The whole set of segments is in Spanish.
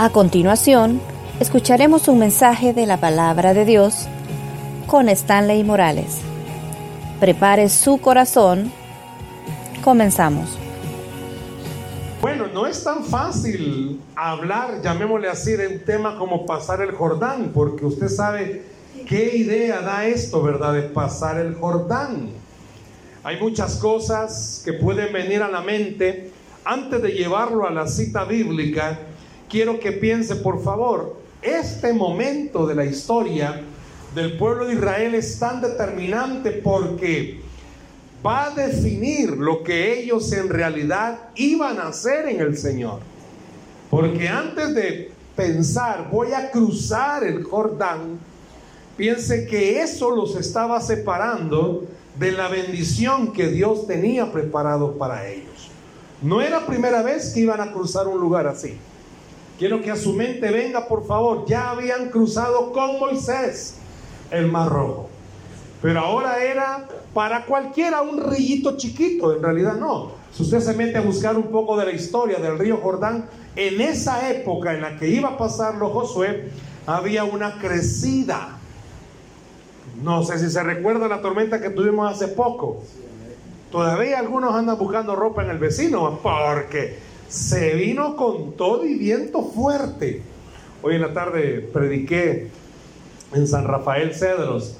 A continuación, escucharemos un mensaje de la palabra de Dios con Stanley Morales. Prepare su corazón. Comenzamos. Bueno, no es tan fácil hablar, llamémosle así, de un tema como pasar el Jordán, porque usted sabe qué idea da esto, ¿verdad? De pasar el Jordán. Hay muchas cosas que pueden venir a la mente antes de llevarlo a la cita bíblica quiero que piense, por favor, este momento de la historia del pueblo de Israel es tan determinante porque va a definir lo que ellos en realidad iban a hacer en el Señor. Porque antes de pensar, voy a cruzar el Jordán, piense que eso los estaba separando de la bendición que Dios tenía preparado para ellos. No era primera vez que iban a cruzar un lugar así. Quiero que a su mente venga, por favor, ya habían cruzado con Moisés el Mar Rojo. Pero ahora era para cualquiera un rillito chiquito, en realidad no. Si usted se mete a buscar un poco de la historia del río Jordán, en esa época en la que iba a pasarlo Josué, había una crecida. No sé si se recuerda la tormenta que tuvimos hace poco. Todavía algunos andan buscando ropa en el vecino porque se vino con todo y viento fuerte. Hoy en la tarde prediqué en San Rafael Cedros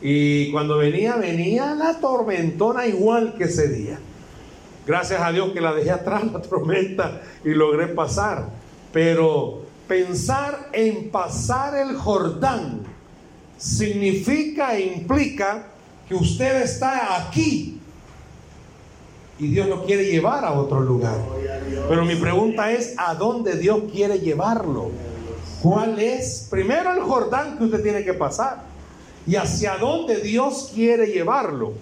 y cuando venía, venía la tormentona igual que ese día. Gracias a Dios que la dejé atrás la tormenta y logré pasar. Pero pensar en pasar el Jordán significa e implica que usted está aquí y Dios lo quiere llevar a otro lugar. Pero mi pregunta es, ¿a dónde Dios quiere llevarlo? ¿Cuál es? Primero el Jordán que usted tiene que pasar. ¿Y hacia dónde Dios quiere llevarlo?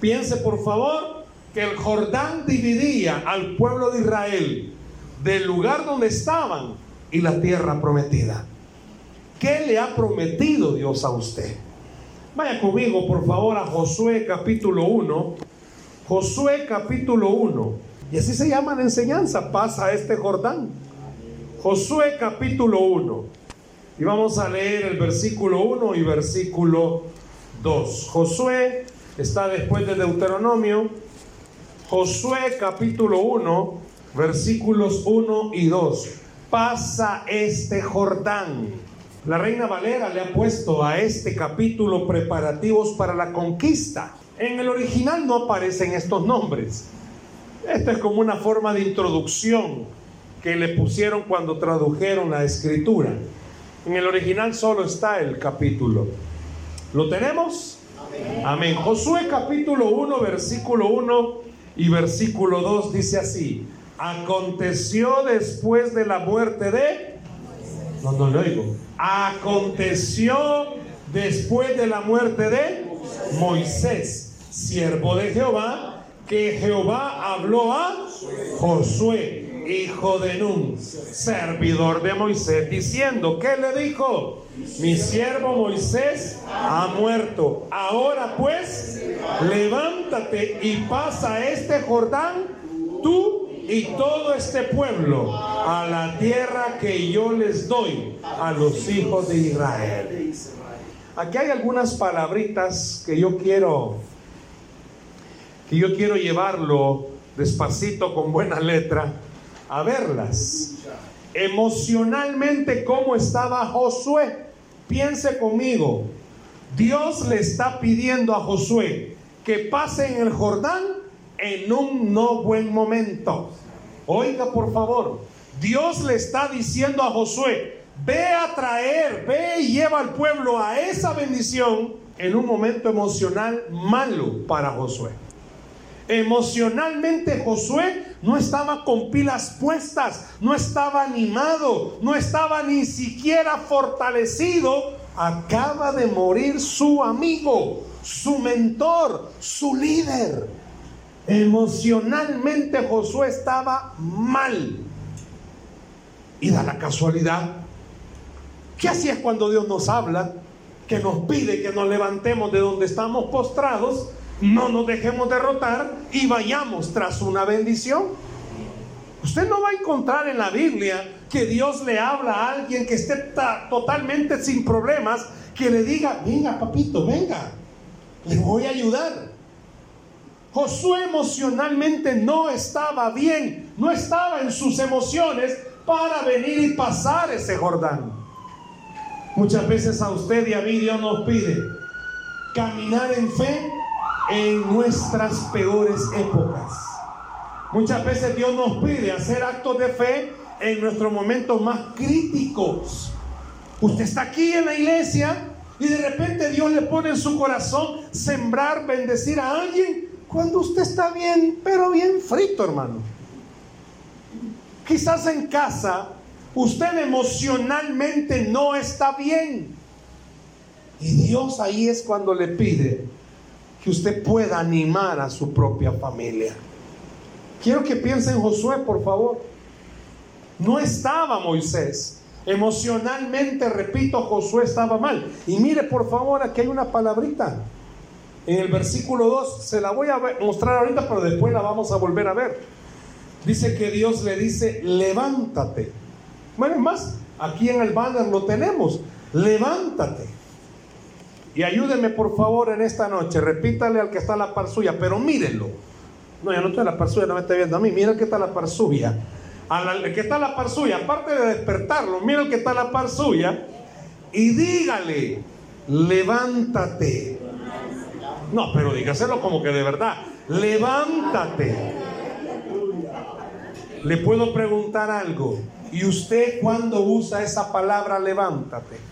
Piense por favor que el Jordán dividía al pueblo de Israel del lugar donde estaban y la tierra prometida. ¿Qué le ha prometido Dios a usted? Vaya conmigo por favor a Josué capítulo 1 Josué capítulo 1. Y así se llama la enseñanza, pasa este Jordán. Josué capítulo 1. Y vamos a leer el versículo 1 y versículo 2. Josué está después de Deuteronomio. Josué capítulo 1, versículos 1 y 2. Pasa este Jordán. La reina Valera le ha puesto a este capítulo preparativos para la conquista. En el original no aparecen estos nombres. Esto es como una forma de introducción que le pusieron cuando tradujeron la escritura. En el original solo está el capítulo. ¿Lo tenemos? Amén. Josué capítulo 1, versículo 1 y versículo 2 dice así. Aconteció después de la muerte de... No, no lo oigo. Aconteció después de la muerte de Moisés siervo de Jehová, que Jehová habló a Josué, hijo de Nun, servidor de Moisés, diciendo, ¿qué le dijo? Mi siervo Moisés ha muerto. Ahora pues, levántate y pasa este Jordán, tú y todo este pueblo, a la tierra que yo les doy a los hijos de Israel. Aquí hay algunas palabritas que yo quiero y yo quiero llevarlo despacito con buena letra a verlas. Emocionalmente, ¿cómo estaba Josué? Piense conmigo. Dios le está pidiendo a Josué que pase en el Jordán en un no buen momento. Oiga, por favor. Dios le está diciendo a Josué, ve a traer, ve y lleva al pueblo a esa bendición en un momento emocional malo para Josué. Emocionalmente Josué no estaba con pilas puestas, no estaba animado, no estaba ni siquiera fortalecido. Acaba de morir su amigo, su mentor, su líder. Emocionalmente Josué estaba mal. Y da la casualidad que así es cuando Dios nos habla, que nos pide que nos levantemos de donde estamos postrados no nos dejemos derrotar y vayamos tras una bendición. Usted no va a encontrar en la Biblia que Dios le habla a alguien que esté totalmente sin problemas, que le diga, venga papito, venga, le voy a ayudar. Josué emocionalmente no estaba bien, no estaba en sus emociones para venir y pasar ese Jordán. Muchas veces a usted y a mí Dios nos pide caminar en fe en nuestras peores épocas. Muchas veces Dios nos pide hacer actos de fe en nuestros momentos más críticos. Usted está aquí en la iglesia y de repente Dios le pone en su corazón sembrar, bendecir a alguien cuando usted está bien, pero bien frito, hermano. Quizás en casa usted emocionalmente no está bien. Y Dios ahí es cuando le pide que usted pueda animar a su propia familia. Quiero que piense en Josué, por favor. No estaba Moisés. Emocionalmente, repito, Josué estaba mal. Y mire, por favor, aquí hay una palabrita. En el versículo 2, se la voy a mostrar ahorita, pero después la vamos a volver a ver. Dice que Dios le dice, levántate. Bueno, es más, aquí en el banner lo tenemos. Levántate. Y ayúdeme por favor en esta noche. Repítale al que está a la par suya, pero mírenlo. No, ya no estoy a la par suya, no me está viendo a mí. Mira el que está a la par suya. Al que está a la par suya, aparte de despertarlo, mira el que está a la par suya. Y dígale, levántate. No, pero dígaselo como que de verdad. Levántate. Le puedo preguntar algo. ¿Y usted cuando usa esa palabra levántate?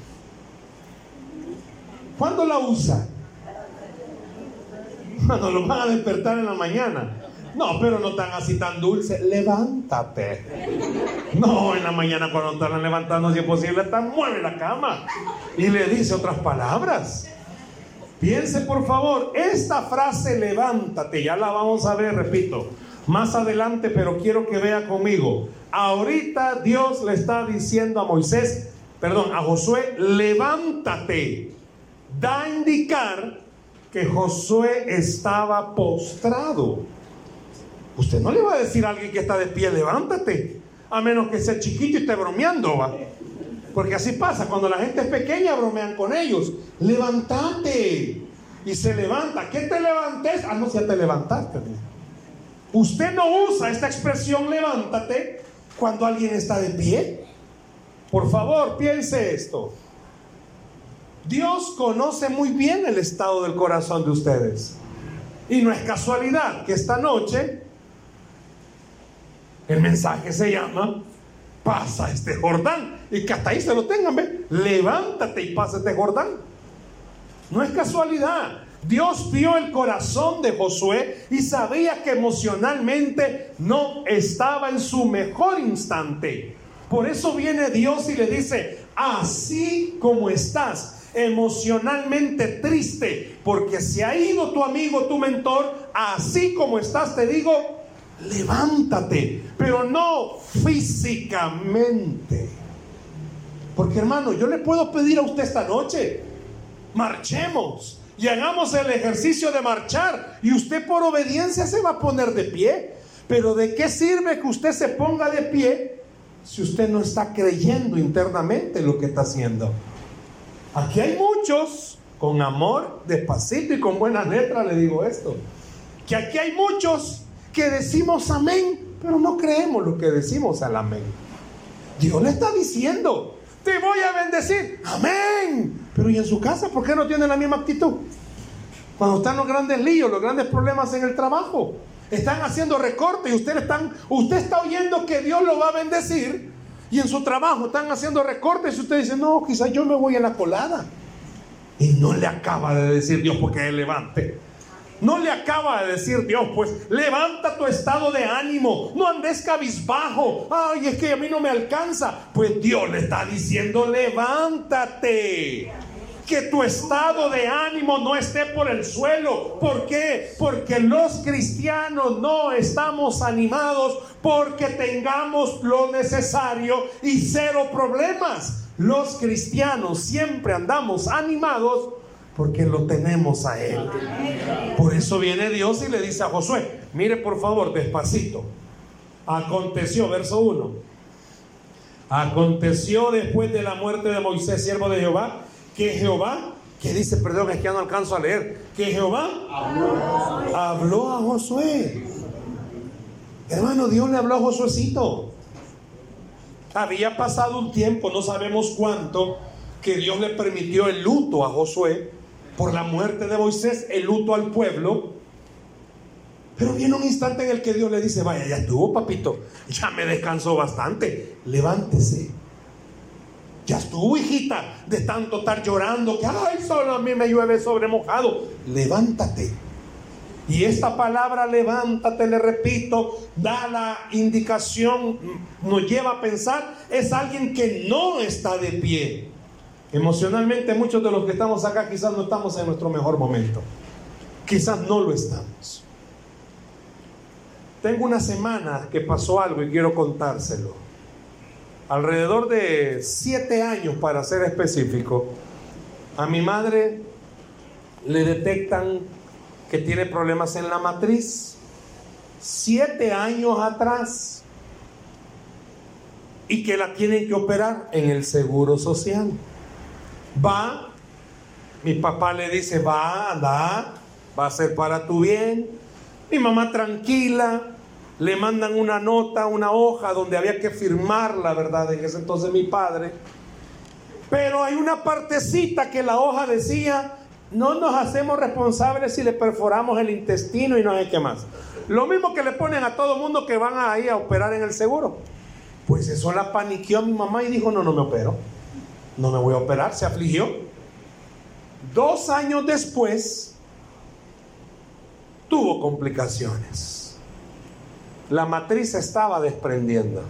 ¿Cuándo la usa? Cuando lo van a despertar en la mañana. No, pero no tan así tan dulce. Levántate. No, en la mañana cuando están levantando, si es posible, está mueve la cama. Y le dice otras palabras. Piense por favor, esta frase levántate, ya la vamos a ver, repito, más adelante, pero quiero que vea conmigo. Ahorita Dios le está diciendo a Moisés, perdón, a Josué, levántate. Da a indicar que Josué estaba postrado. Usted no le va a decir a alguien que está de pie, levántate, a menos que sea chiquito y esté bromeando, ¿va? Porque así pasa, cuando la gente es pequeña bromean con ellos. Levántate. Y se levanta. ¿Qué te levantes? Ah, no, ya te levantaste. Usted no usa esta expresión levántate cuando alguien está de pie. Por favor, piense esto. Dios conoce muy bien el estado del corazón de ustedes. Y no es casualidad que esta noche el mensaje se llama Pasa este Jordán. Y que hasta ahí se lo tengan, ¿ve? Levántate y pasa este Jordán. No es casualidad. Dios vio el corazón de Josué y sabía que emocionalmente no estaba en su mejor instante. Por eso viene Dios y le dice, así como estás, emocionalmente triste, porque se ha ido tu amigo, tu mentor, así como estás, te digo, levántate, pero no físicamente. Porque hermano, yo le puedo pedir a usted esta noche, marchemos y hagamos el ejercicio de marchar y usted por obediencia se va a poner de pie. Pero ¿de qué sirve que usted se ponga de pie si usted no está creyendo internamente lo que está haciendo? Aquí hay muchos, con amor, despacito y con buena letra le digo esto, que aquí hay muchos que decimos amén, pero no creemos lo que decimos al amén. Dios le está diciendo, te voy a bendecir, amén. Pero ¿y en su casa por qué no tiene la misma actitud? Cuando están los grandes líos, los grandes problemas en el trabajo, están haciendo recortes y usted, están, usted está oyendo que Dios lo va a bendecir y en su trabajo están haciendo recortes y usted dice, no, quizás yo me voy a la colada. Y no le acaba de decir Dios porque Él levante. No le acaba de decir Dios, pues levanta tu estado de ánimo, no andes cabizbajo. Ay, es que a mí no me alcanza. Pues Dios le está diciendo, levántate. Que tu estado de ánimo no esté por el suelo. ¿Por qué? Porque los cristianos no estamos animados porque tengamos lo necesario y cero problemas. Los cristianos siempre andamos animados porque lo tenemos a Él. Por eso viene Dios y le dice a Josué, mire por favor, despacito. Aconteció, verso 1. Aconteció después de la muerte de Moisés, siervo de Jehová, que Jehová, que dice, perdón, es que ya no alcanzo a leer, que Jehová habló, a Josué. Hermano, Dios le habló a Josuecito. Había pasado un tiempo, no sabemos cuánto, que Dios le permitió el luto a Josué por la muerte de Moisés, el luto al pueblo. Pero viene un instante en el que Dios le dice, vaya, ya estuvo, papito, ya me descansó bastante, levántese. Ya estuvo, hijita, de tanto estar llorando, que, ay, solo a mí me llueve sobre mojado. Levántate. Y esta palabra, levántate, le repito, da la indicación, nos lleva a pensar, es alguien que no está de pie. Emocionalmente muchos de los que estamos acá quizás no estamos en nuestro mejor momento. Quizás no lo estamos. Tengo una semana que pasó algo y quiero contárselo. Alrededor de siete años, para ser específico, a mi madre le detectan que tiene problemas en la matriz. Siete años atrás. Y que la tienen que operar en el seguro social. Va, mi papá le dice, va, anda, va a ser para tu bien. Mi mamá tranquila, le mandan una nota, una hoja donde había que firmar la verdad en ese entonces mi padre. Pero hay una partecita que la hoja decía, no nos hacemos responsables si le perforamos el intestino y no sé qué más. Lo mismo que le ponen a todo mundo que van ahí a operar en el seguro. Pues eso la paniqueó a mi mamá y dijo, no, no me opero no me voy a operar, se afligió. Dos años después, tuvo complicaciones. La matriz estaba desprendiendo.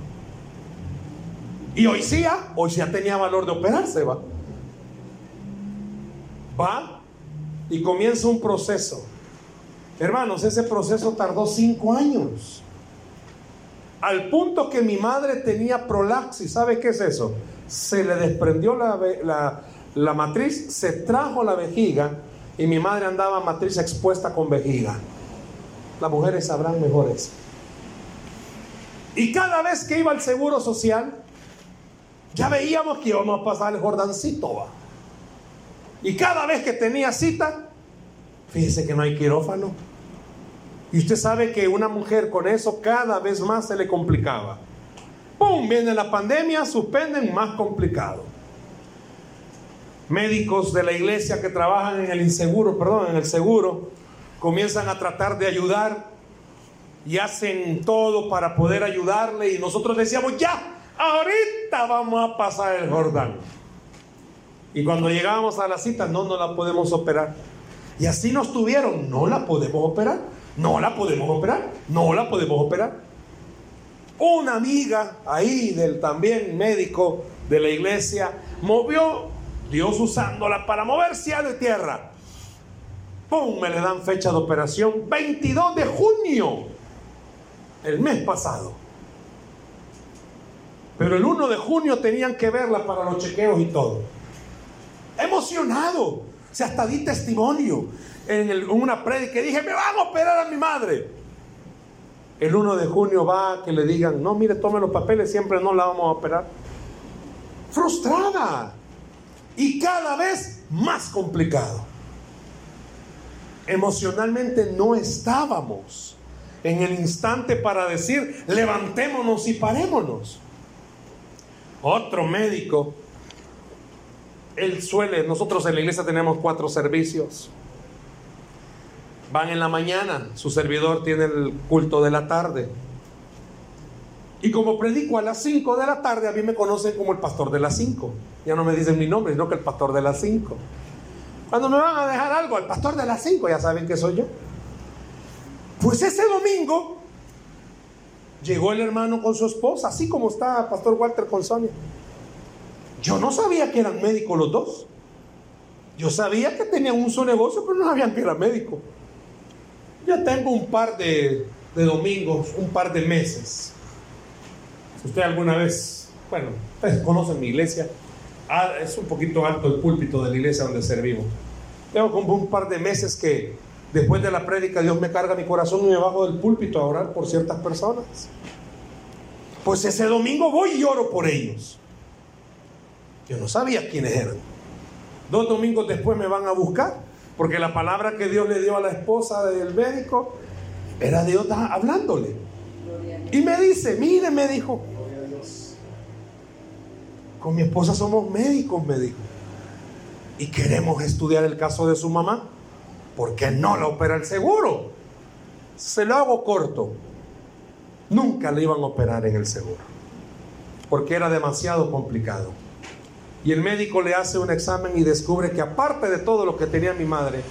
Y hoy sí, ah, hoy ya tenía valor de operarse, va. Va y comienza un proceso. Hermanos, ese proceso tardó cinco años. Al punto que mi madre tenía prolaxis. ¿Sabe qué es eso? se le desprendió la, matriz, se trajo la vejiga y mi madre andaba matriz expuesta con vejiga. Las mujeres sabrán mejores. Y cada vez que iba al seguro social, ya veíamos que íbamos a pasar el Jordancito. Y cada vez que tenía cita, fíjese que no hay quirófano. Y usted sabe que una mujer con eso cada vez más se le complicaba. ¡Pum! Viene la pandemia, suspenden, más complicado. Médicos de la iglesia que trabajan en el inseguro, perdón, en el seguro, comienzan a tratar de ayudar y hacen todo para poder ayudarle y nosotros decíamos, ya, ahorita vamos a pasar el Jordán. Y cuando llegábamos a la cita, no, no la podemos operar. Y así nos tuvieron, no la podemos operar, no la podemos operar, no la podemos operar. Una amiga ahí del también médico de la iglesia movió, Dios usándola para mover cielo de tierra. ¡Pum! Me le dan fecha de operación 22 de junio, el mes pasado. Pero el 1 de junio tenían que verla para los chequeos y todo. Emocionado. O hasta di testimonio en, una prédica. Dije, me van a operar a mi madre el 1 de junio va que le digan, no, mire, tome los papeles, siempre no la vamos a operar. Frustrada. Y cada vez más complicado. Emocionalmente no estábamos en el instante para decir, levantémonos y parémonos. Otro médico, él suele, nosotros en la iglesia tenemos cuatro servicios. Van en la mañana, su servidor tiene el culto de la tarde. Y como predico a las 5 de la tarde, a mí me conocen como el pastor de las 5. Ya no me dicen mi nombre, sino que el pastor de las 5. Cuando me van a dejar algo, el pastor de las 5, ya saben que soy yo. Pues ese domingo llegó el hermano con su esposa, así como está Pastor Walter con Sonia. Yo no sabía que eran médicos los dos. Yo sabía que tenían un solo negocio, pero no sabían que era médico. Ya tengo un par de, domingos, un par de meses. Si usted alguna vez, bueno, ustedes conocen mi iglesia, ah, es un poquito alto el púlpito de la iglesia donde servimos. Tengo como un par de meses que después de la prédica Dios me carga mi corazón y me bajo del púlpito a orar por ciertas personas. Pues ese domingo voy y oro por ellos. Yo no sabía quiénes eran. Dos domingos después me van a buscar, porque la palabra que Dios le dio a la esposa del médico era Dios hablándole. Y me dice, mire, me dijo, con mi esposa somos médicos, me dijo. Y queremos estudiar el caso de su mamá. Porque no la opera el seguro? Se lo hago corto. Nunca le iban a operar en el seguro. Porque era demasiado complicado. Y el médico le hace un examen y descubre que aparte de todo lo que tenía mi madre,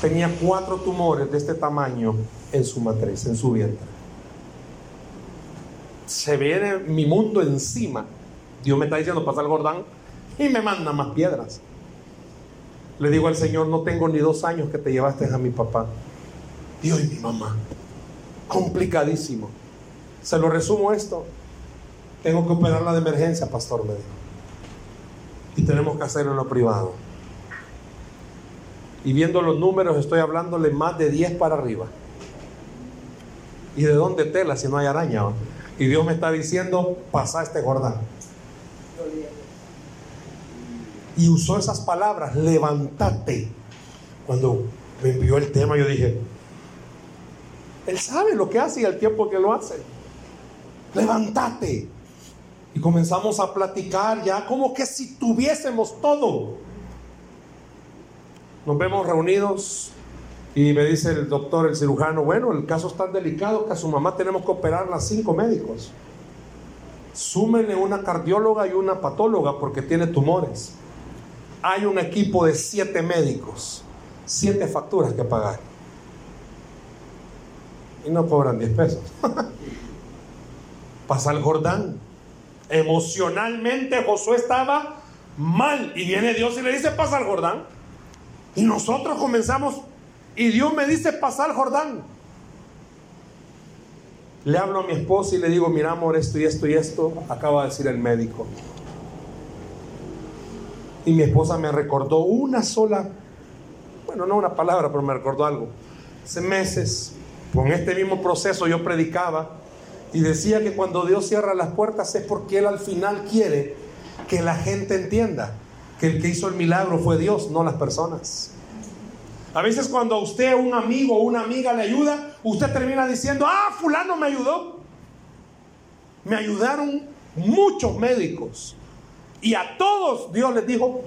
tenía cuatro tumores de este tamaño en su matriz, en su vientre. Se viene mi mundo encima. Dios me está diciendo, pasa el Jordán y me manda más piedras. Le digo al Señor, no tengo ni dos años que te llevaste a mi papá. Dios y mi mamá. Complicadísimo. Se lo resumo esto. Tengo que operarla de emergencia, pastor, me dijo. Y tenemos que hacerlo en lo privado. Y viendo los números, estoy hablándole más de 10 para arriba. ¿Y de dónde tela si no hay araña? Y Dios me está diciendo, pasa este Jordán. Y usó esas palabras, levántate. Cuando me envió el tema, yo dije, Él sabe lo que hace y el tiempo que lo hace. Levántate. Y comenzamos a platicar ya como que si tuviésemos todo. Nos vemos reunidos y me dice el doctor, el cirujano, bueno, el caso es tan delicado que a su mamá tenemos que operarla cinco médicos. Súmenle una cardióloga y una patóloga porque tiene tumores. Hay un equipo de siete médicos, siete facturas que pagar. Y no cobran 10 pesos. Pasa el Jordán. Emocionalmente Josué estaba mal. Y viene Dios y le dice, pasa el Jordán. Y nosotros comenzamos y Dios me dice pasar Jordán. Le hablo a mi esposa y le digo, mira amor, esto y esto y esto, acaba de decir el médico. Y mi esposa me recordó una sola, bueno, no una palabra, pero me recordó algo. Hace meses, con este mismo proceso yo predicaba y decía que cuando Dios cierra las puertas es porque Él al final quiere que la gente entienda que el que hizo el milagro fue Dios, no las personas. A veces cuando a usted, un amigo o una amiga le ayuda, usted termina diciendo, ah, fulano me ayudó. Me ayudaron muchos médicos. Y a todos Dios les dijo,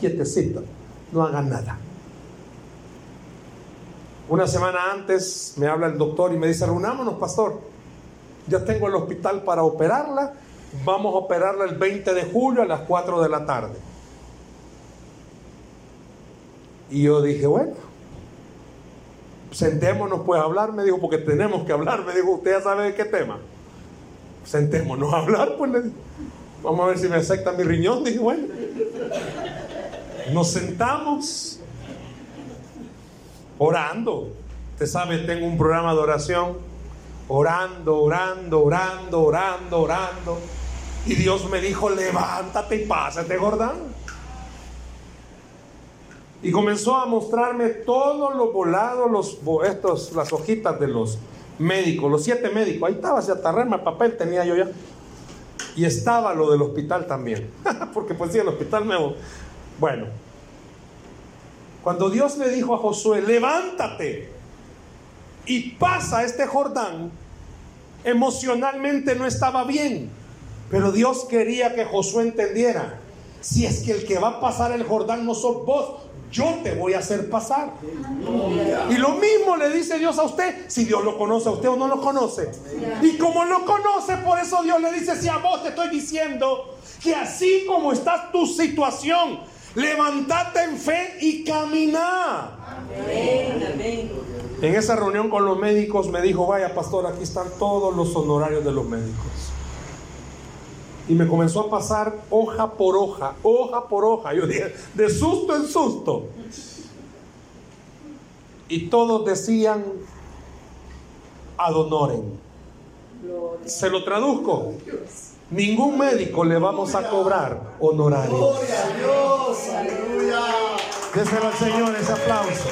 quietecito, no hagan nada. Una semana antes me habla el doctor y me dice, reunámonos, pastor. Ya tengo el hospital para operarla. Vamos a operarla el 20 de julio a las 4 de la tarde. Y yo dije, bueno, sentémonos pues a hablar, me dijo, porque tenemos que hablar, me dijo, usted ya sabe de qué tema. Sentémonos a hablar, pues le vamos a ver si me acepta mi riñón, dije, bueno. Nos sentamos orando. Usted sabe, tengo un programa de oración, orando, orando, orando, orando, orando. Y Dios me dijo, levántate y pásate, Jordán. Y comenzó a mostrarme todos los volados, los, estos, las hojitas de los médicos, los siete médicos. Ahí estaba, se atarrarme el papel, tenía yo ya. Y estaba lo del hospital también. Porque pues sí, el hospital nuevo. Bueno, cuando Dios le dijo a Josué, levántate y pasa este Jordán, emocionalmente no estaba bien. Pero Dios quería que Josué entendiera, si es que el que va a pasar el Jordán no sos vos, yo te voy a hacer pasar. Y lo mismo le dice Dios a usted, si Dios lo conoce a usted o no lo conoce. Y como lo conoce, por eso Dios le dice, si a vos te estoy diciendo que así como está tu situación, levántate en fe y camina. En esa reunión con los médicos me dijo, vaya pastor, aquí están todos los honorarios de los médicos. Y me comenzó a pasar hoja por hoja, hoja por hoja. Yo dije, de susto en susto. Y todos decían, adonoren. Se lo traduzco. Ningún médico le vamos a cobrar honorarios. Gloria a Dios, aleluya. Déselo al Señor ese aplauso.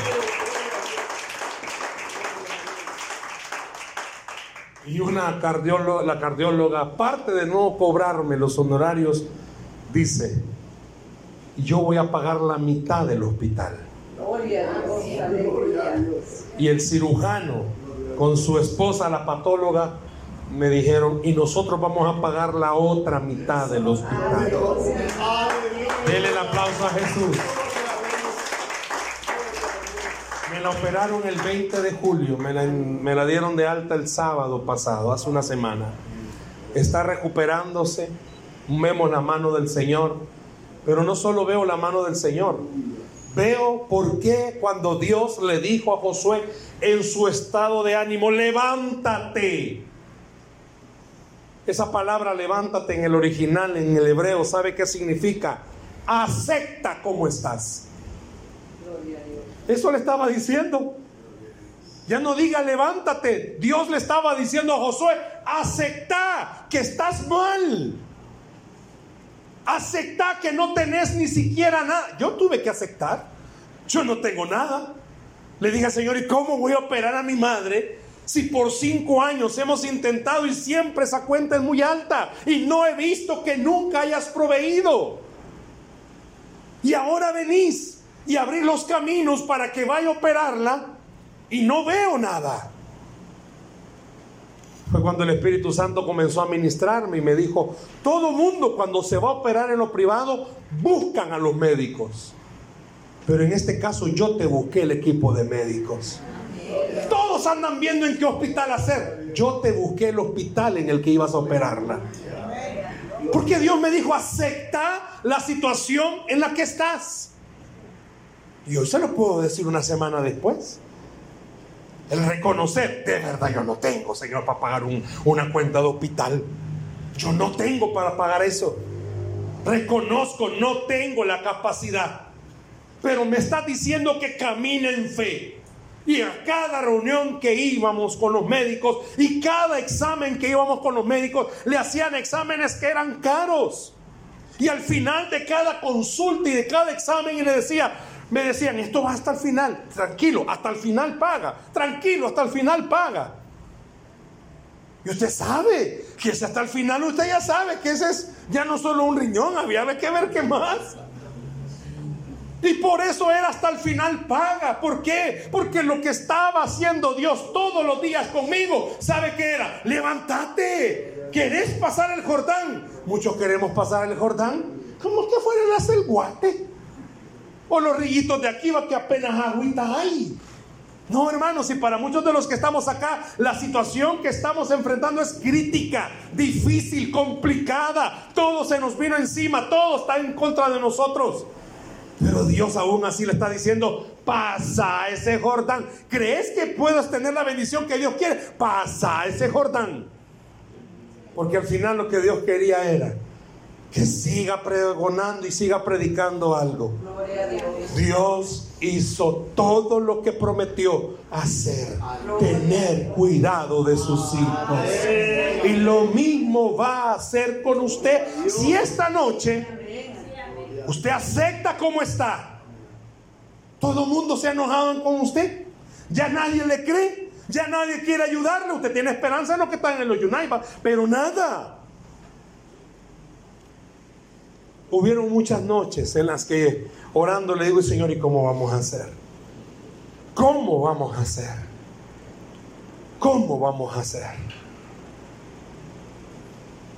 Y una cardióloga, la cardióloga, aparte de no cobrarme los honorarios, dice, yo voy a pagar la mitad del hospital. Y el cirujano con su esposa, la patóloga, me dijeron, y nosotros vamos a pagar la otra mitad del hospital. Denle el aplauso a Jesús. Me la operaron el 20 de julio, me la, me la dieron de alta el sábado pasado, hace una semana. Está recuperándose, vemos la mano del Señor, pero no solo veo la mano del Señor, veo por qué cuando Dios le dijo a Josué en su estado de ánimo, levántate. Esa palabra levántate en el original, en el hebreo, ¿sabe qué significa? Acepta cómo estás. Eso le estaba diciendo. Ya no diga levántate. Dios le estaba diciendo a Josué, acepta que estás mal. Acepta que no tenés ni siquiera nada. Yo tuve que aceptar. Yo no tengo nada. Le dije, Señor, ¿y cómo voy a operar a mi madre si por cinco años hemos intentado y siempre esa cuenta es muy alta y no he visto que nunca hayas proveído? Y ahora venís y abrir los caminos para que vaya a operarla y no veo nada. Fue cuando el Espíritu Santo comenzó a ministrarme y me dijo, todo mundo cuando se va a operar en lo privado buscan a los médicos. Pero en este caso yo te busqué el equipo de médicos. Todos andan viendo en qué hospital hacer. Yo te busqué el hospital en el que ibas a operarla. Porque Dios me dijo, acepta la situación en la que estás. Y hoy se lo puedo decir una semana después. El reconocer, de verdad yo no tengo, Señor, para pagar una cuenta de hospital. Yo no tengo para pagar eso. Reconozco, no tengo la capacidad. Pero me está diciendo que camine en fe. Y a cada reunión que íbamos con los médicos y cada examen que íbamos con los médicos, le hacían exámenes que eran caros. Y al final de cada consulta y de cada examen, y le decía, me decían, esto va hasta el final, tranquilo, hasta el final paga, tranquilo, hasta el final paga. Y usted sabe que ese hasta el final, usted ya sabe que ese es ya no solo un riñón, había que ver qué más. Y por eso era hasta el final paga. ¿Por qué? Porque lo que estaba haciendo Dios todos los días conmigo, ¿sabe qué era? Levántate. ¿Querés pasar el Jordán? Muchos queremos pasar el Jordán. Como que fuera el guate. O los rillitos de aquí va que apenas agüita hay. No, hermanos, y para muchos de los que estamos acá, la situación que estamos enfrentando es crítica, difícil, complicada. Todo se nos vino encima, todo está en contra de nosotros. Pero Dios aún así le está diciendo, pasa ese Jordán. ¿Crees que puedas tener la bendición que Dios quiere? Pasa ese Jordán. Porque al final lo que Dios quería era que siga pregonando y siga predicando algo. Dios. hizo todo lo que prometió hacer, tener cuidado de sus hijos. Y lo mismo va a hacer con usted si esta noche usted acepta como está. Todo el mundo se ha enojado con usted. Ya nadie le cree. Ya nadie quiere ayudarle. Usted tiene esperanza en lo que están en los United, pero nada. Hubieron muchas noches en las que orando le digo, Señor, ¿y cómo vamos a hacer? ¿Cómo vamos a hacer? ¿Cómo vamos a hacer?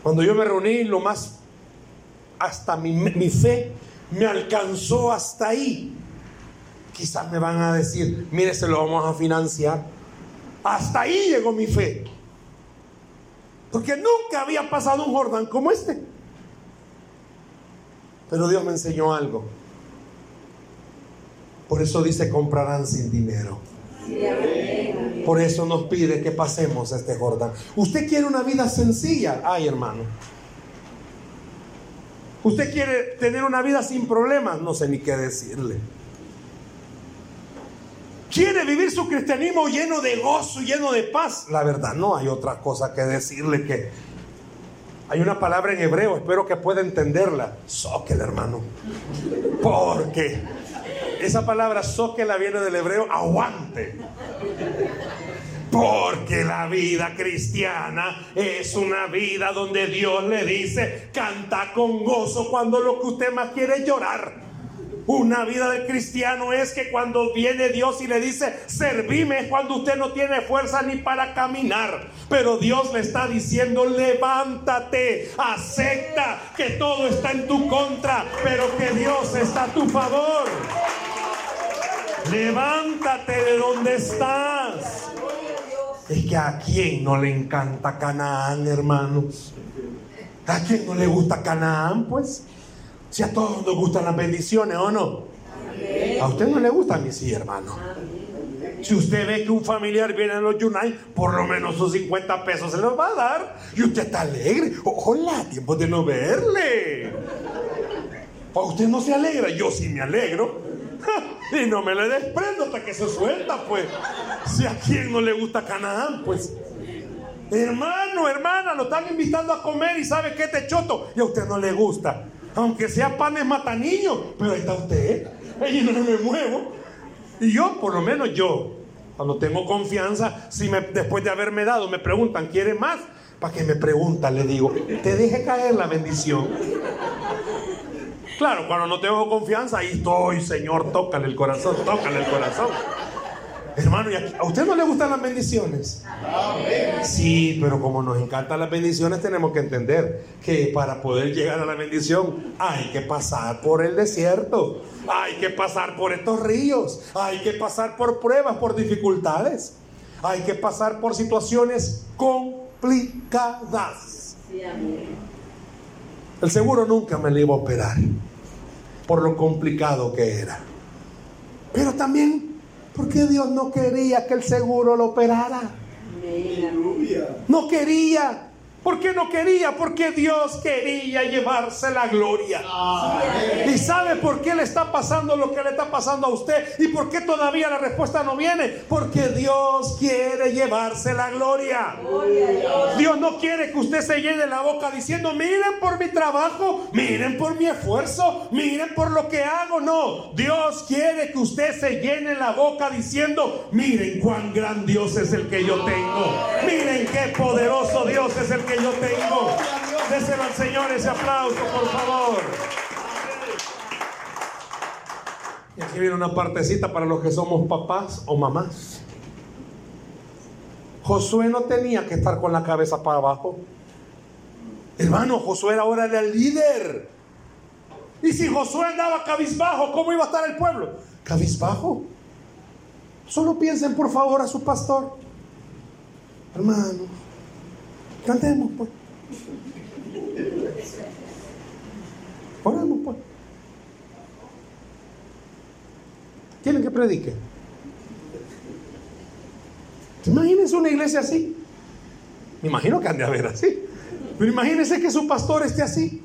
Cuando yo me reuní, lo más, hasta mi, mi fe me alcanzó hasta ahí. Quizás me van a decir, mire, se lo vamos a financiar. Hasta ahí llegó mi fe. Porque nunca había pasado un Jordán como este. Pero Dios me enseñó algo. Por eso dice comprarán sin dinero. Por eso nos pide que pasemos este Jordán. ¿Usted quiere una vida sencilla? Ay, hermano. ¿Usted quiere tener una vida sin problemas? No sé ni qué decirle. ¿Quiere vivir su cristianismo lleno de gozo, lleno de paz? La verdad, no hay otra cosa que decirle que hay una palabra en hebreo, espero que pueda entenderla. Soquel, hermano. Porque esa palabra soquel viene del hebreo aguante. Porque la vida cristiana es una vida donde Dios le dice, canta con gozo cuando lo que usted más quiere es llorar. Una vida de cristiano es que cuando viene Dios y le dice, servime es cuando usted no tiene fuerza ni para caminar. Pero Dios le está diciendo, levántate, acepta que todo está en tu contra, pero que Dios está a tu favor. Levántate de donde estás. Es que a quien no le encanta Canaán, hermanos. ¿A quién no le gusta Canaán, pues? Si a todos nos gustan las bendiciones, ¿o no? A usted no le gusta, mi sí, hermano. Si usted ve que un familiar viene a los Yunay, por lo menos sus 50 pesos se los va a dar. Y usted está alegre. Hola, tiempo de no verle. ¿A usted no se alegra? Yo sí me alegro. Y no me le desprendo hasta que se suelta, pues. Si a quien no le gusta Canaán, pues. Hermano, hermana, lo están invitando a comer y sabe que te choto y a usted no le gusta. Aunque sea panes mata niños, pero ahí está usted. Y no me muevo. Y yo, por lo menos yo, cuando tengo confianza, si me, después de haberme dado me preguntan, ¿quiere más? Para que me preguntan, le digo, te deje caer la bendición. Claro, cuando no tengo confianza, ahí estoy, Señor, tócale el corazón, tócale el corazón. Hermano, ¿a usted no le gustan las bendiciones? Sí, pero como nos encantan las bendiciones, tenemos que entender que para poder llegar a la bendición hay que pasar por el desierto, hay que pasar por estos ríos, hay que pasar por pruebas, por dificultades, hay que pasar por situaciones complicadas. El seguro nunca me lo iba a operar por lo complicado que era. Pero también porque Dios no quería que el seguro lo operara. No quería. ¿Por qué no quería? Porque Dios quería llevarse la gloria. ¿Y sabe por qué le está pasando lo que le está pasando a usted? ¿Y por qué todavía la respuesta no viene? Porque Dios quiere llevarse la gloria. Dios no quiere que usted se llene la boca diciendo, miren por mi trabajo, miren por mi esfuerzo, miren por lo que hago. No, Dios quiere que usted se llene la boca diciendo, miren cuán gran Dios es el que yo tengo. Miren qué poderoso Dios es el que yo tengo. Déselo al Señor ese aplauso, por favor. Y aquí viene una partecita para los que somos papás o mamás. Josué no tenía que estar con la cabeza para abajo. Hermano, Josué ahora era el líder. Y si Josué andaba cabizbajo, ¿cómo iba a estar el pueblo? Cabizbajo. Solo piensen por favor a su pastor. Hermano, Cantemos, pues. Oramos, pues. ¿Quieren que predique? Imagínense una iglesia así. Me imagino que han de haber así. Pero imagínense que su pastor esté así.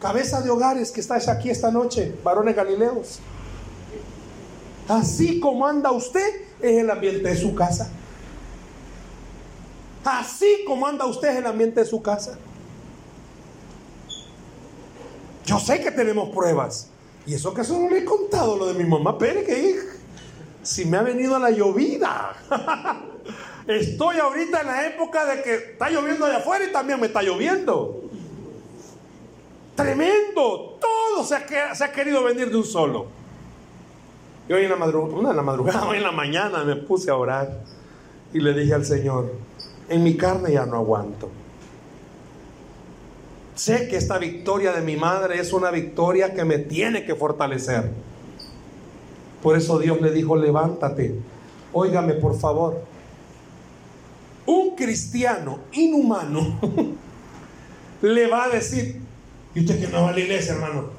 Cabeza de hogares que está aquí esta noche, varones galileos. Así como anda usted, es el ambiente de su casa. Así como anda usted en el ambiente de su casa. Yo sé que tenemos pruebas. Y eso que eso no le he contado lo de mi mamá Pérez, que si me ha venido la llovida. Estoy ahorita en la época de que está lloviendo allá afuera y también me está lloviendo. Tremendo. Todo se ha, querido venir de un solo. Y hoy en la madrugada, en la madrugada, hoy en la mañana me puse a orar y le dije al Señor, en mi carne ya no aguanto. Sé que esta victoria de mi madre es una victoria que me tiene que fortalecer. Por eso Dios le dijo, levántate, óigame por favor. Un cristiano inhumano le va a decir, ¿y usted que no va a la iglesia, hermano?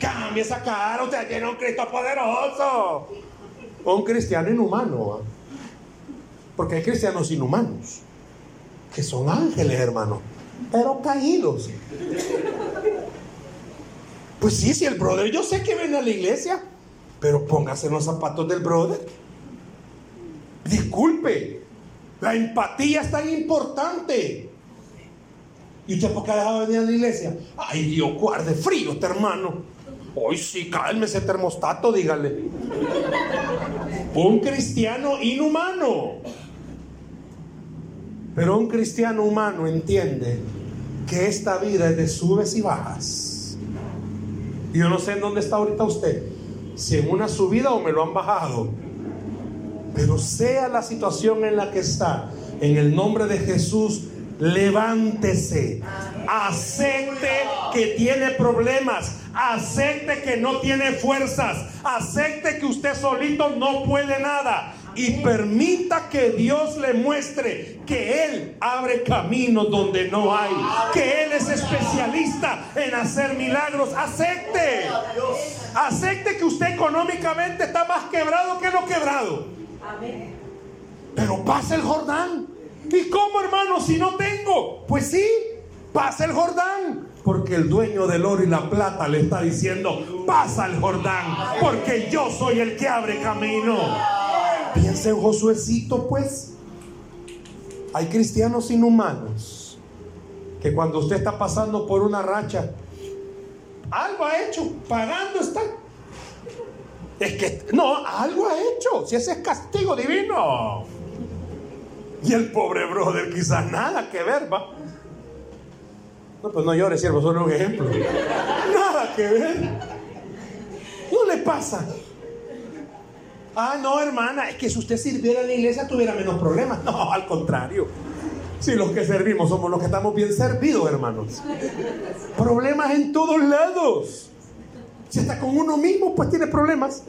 Cambia esa cara, usted tiene un Cristo poderoso. Un cristiano inhumano, porque hay cristianos inhumanos que son ángeles, hermano, pero caídos. Pues sí, si el brother, yo sé que viene a la iglesia, pero póngase en los zapatos del brother. Disculpe, la empatía es tan importante. ¿Y usted por qué ha dejado de venir a la iglesia? Ay, Dios, guarde frío, este hermano. Hoy sí, cálmese termostato, dígale. Un cristiano inhumano. Pero un cristiano humano entiende que esta vida es de subes y bajas. Yo no sé en dónde está ahorita usted, si en una subida o me lo han bajado. Pero sea la situación en la que está, en el nombre de Jesús, levántese, acepte que tiene problemas, acepte que no tiene fuerzas, acepte que usted solito no puede nada y permita que Dios le muestre que Él abre caminos donde no hay, que Él es especialista en hacer milagros. Acepte, acepte que usted económicamente está más quebrado que no quebrado. Pero pasa el Jordán. ¿Y cómo, hermano, si no tengo? Pues sí, pasa el Jordán. Porque el dueño del oro y la plata le está diciendo, pasa el Jordán, porque yo soy el que abre camino. Piensa en Josuecito, pues. Hay cristianos inhumanos que cuando usted está pasando por una racha, algo ha hecho, pagando está. Es que, no, algo ha hecho, si ese es castigo divino. Y el pobre brother quizás nada que ver, va. No, pues no llores, siervo, solo un ejemplo. Nada que ver. No le pasa. Ah, no, hermana, es que si usted sirviera en la iglesia tuviera menos problemas. No, al contrario. Si los que servimos somos los que estamos bien servidos, hermanos. Problemas en todos lados. Si está con uno mismo, pues tiene problemas.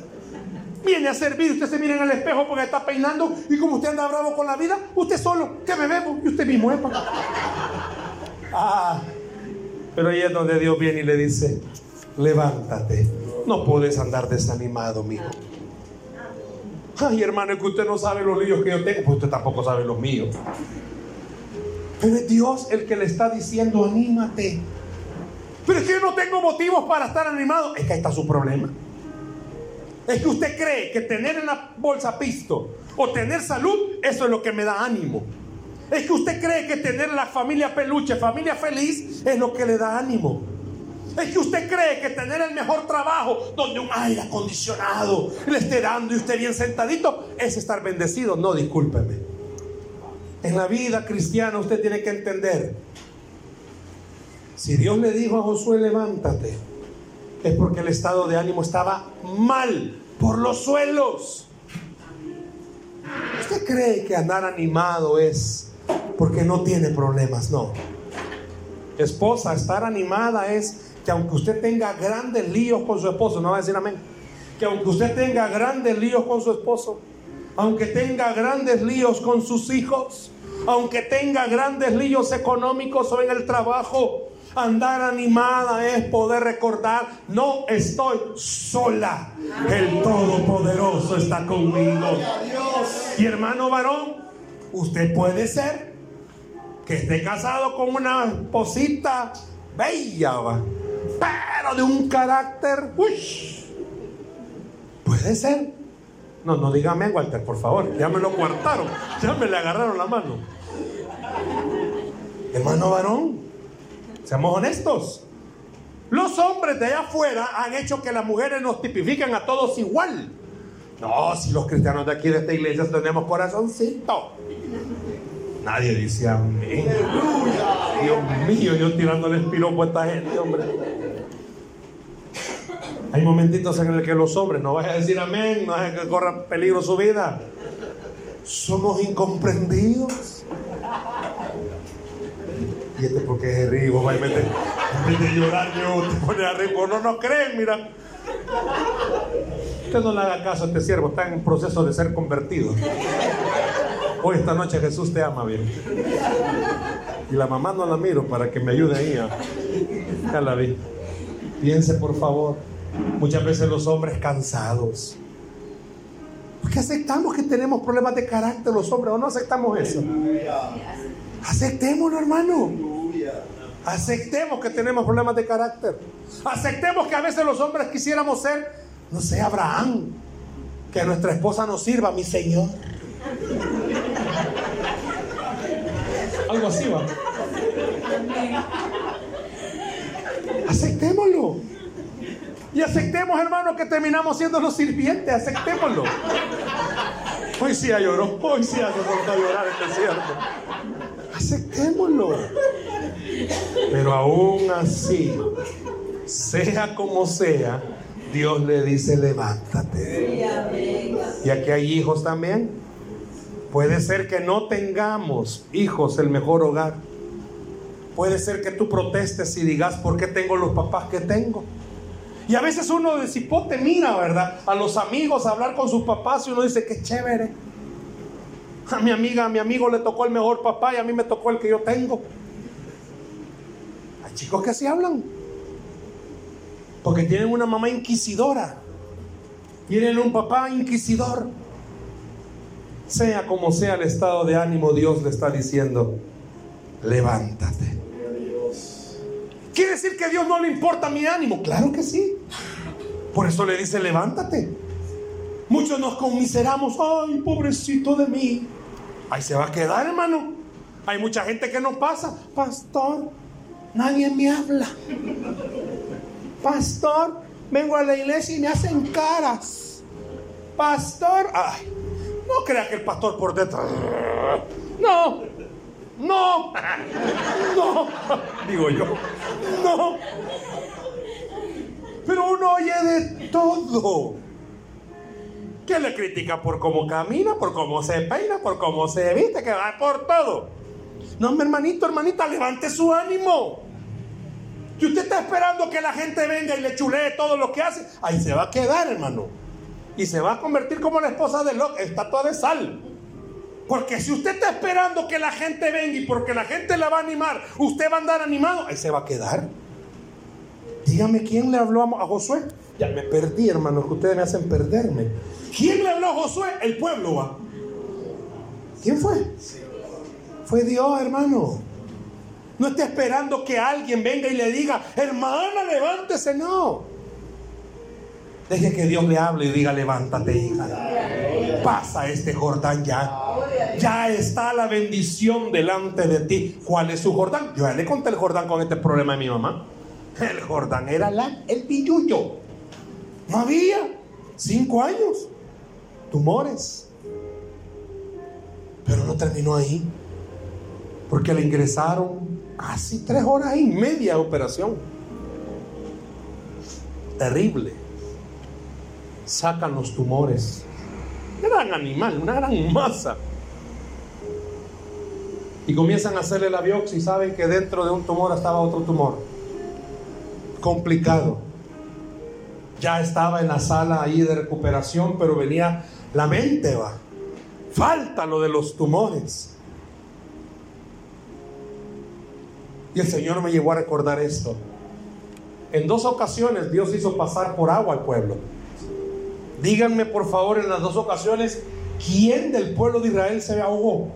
Viene a servir, usted se mira en el espejo porque está peinando y como usted anda bravo con la vida, usted solo, que me bebo y usted mismo es. Ah, pero ahí es donde Dios viene y le dice, levántate, no puedes andar desanimado, mijo. Ay, hermano, es que usted no sabe los líos que yo tengo, pues usted tampoco sabe los míos. Pero es Dios el que le está diciendo, anímate. Pero es que yo no tengo motivos para estar animado. Es que ahí está su problema. Es que usted cree que tener en la bolsa pisto o tener salud, eso es lo que me da ánimo. Es que usted cree que tener la familia peluche, familia feliz, es lo que le da ánimo. Es que usted cree que tener el mejor trabajo, donde un aire acondicionado le esté dando y usted bien sentadito, es estar bendecido. No, discúlpeme. En la vida cristiana usted tiene que entender, si Dios le dijo a Josué, levántate, es porque el estado de ánimo estaba mal por los suelos. ¿Usted cree que andar animado es porque no tiene problemas? No. Esposa, estar animada es que aunque usted tenga grandes líos con su esposo, no va a decir amén, que aunque usted tenga grandes líos con su esposo, aunque tenga grandes líos con sus hijos, aunque tenga grandes líos económicos o en el trabajo, andar animada es poder recordar, no estoy sola, el Todopoderoso está conmigo. Y hermano varón, usted puede ser que esté casado con una esposita bella, pero de un carácter, uy, puede ser. No, no dígame, Walter, por favor, ya me lo cuartaron, ya me le agarraron la mano. Hermano varón, seamos honestos. Los hombres de allá afuera han hecho que las mujeres nos tipifiquen a todos igual. No, si los cristianos de aquí de esta iglesia tenemos corazoncito. Nadie dice amén. Dios mío, yo tirándole el piropo a esta gente, hombre. Hay momentitos en el que los hombres no vayan a decir amén, no vayan que corra peligro su vida. Somos incomprendidos. Y este porque es rico, va en vez de llorar, yo te pone a rico. No nos creen, mira. Usted no le haga caso a este siervo, está en proceso de ser convertido. Hoy esta noche Jesús te ama bien. Y la mamá no la miro para que me ayude ahí a... Ya la vi. Piense por favor. Muchas veces los hombres cansados. Porque aceptamos que tenemos problemas de carácter los hombres o no aceptamos eso. Aceptémoslo, hermano. Aceptemos que tenemos problemas de carácter. Aceptemos que a veces los hombres quisiéramos ser, no sé, Abraham. Que nuestra esposa nos sirva, mi Señor. Algo así va. Aceptémoslo. Y aceptemos, hermano, que terminamos siendo los sirvientes, aceptémoslo. Hoy sí lloró, hoy sí a llorar, es cierto. Aceptémoslo. Pero aún así, sea como sea, Dios le dice, levántate. Y aquí hay hijos también. Puede ser que no tengamos hijos el mejor hogar. Puede ser que tú protestes y digas, ¿por qué tengo los papás que tengo? Y a veces uno de cipote mira, ¿verdad? A los amigos a hablar con sus papás y uno dice, qué chévere. A mi amiga, a mi amigo le tocó el mejor papá y a mí me tocó el que yo tengo. Hay chicos que así hablan. Porque tienen una mamá inquisidora. Tienen un papá inquisidor. Sea como sea el estado de ánimo, Dios le está diciendo, levántate. ¿Quiere decir que a Dios no le importa mi ánimo? Claro que sí. Por eso le dice, levántate. Muchos nos conmiseramos, ay, pobrecito de mí. Ahí se va a quedar, hermano. Hay mucha gente que no pasa. Pastor, nadie me habla. Pastor, vengo a la iglesia y me hacen caras. Pastor, ay, no crea que el pastor por detrás. No, no, no, digo yo, no. Pero uno oye de todo. ¿Quién le critica por cómo camina, por cómo se peina, por cómo se viste, que va por todo? No, mi hermanito, hermanita, levante su ánimo. Si usted está esperando que la gente venga y le chulee todo lo que hace, ahí se va a quedar, hermano. Y se va a convertir como la esposa de Lot, estatua de sal. Porque si usted está esperando que la gente venga y porque la gente la va a animar, usted va a andar animado, ahí se va a quedar. Dígame quién le habló a Josué. Ya me perdí, hermano, que ustedes me hacen perderme. ¿Quién le habló a Josué? El pueblo va. ¿Quién fue? Fue Dios, hermano. No esté esperando que alguien venga y le diga, hermana, levántese, no. Deje que Dios le hable y diga, levántate, hija. Pasa este Jordán ya. Ya está la bendición delante de ti. ¿Cuál es su Jordán? Yo ya le conté el Jordán con este problema de mi mamá. El Jordán era la, el pilluyo. No había. Cinco años. Tumores. Pero no terminó ahí. Porque le ingresaron casi tres horas y media de operación. Terrible sacan los tumores. Gran animal, una gran masa. Y comienzan a hacerle la biopsia y saben que dentro de un tumor estaba otro tumor. Complicado. Ya estaba en la sala ahí de recuperación, pero venía la mente, va. Falta lo de los tumores. Y el Señor me llevó a recordar esto. En dos ocasiones Dios hizo pasar por agua al pueblo. Díganme por favor en las dos ocasiones, ¿quién del pueblo de Israel se ahogó?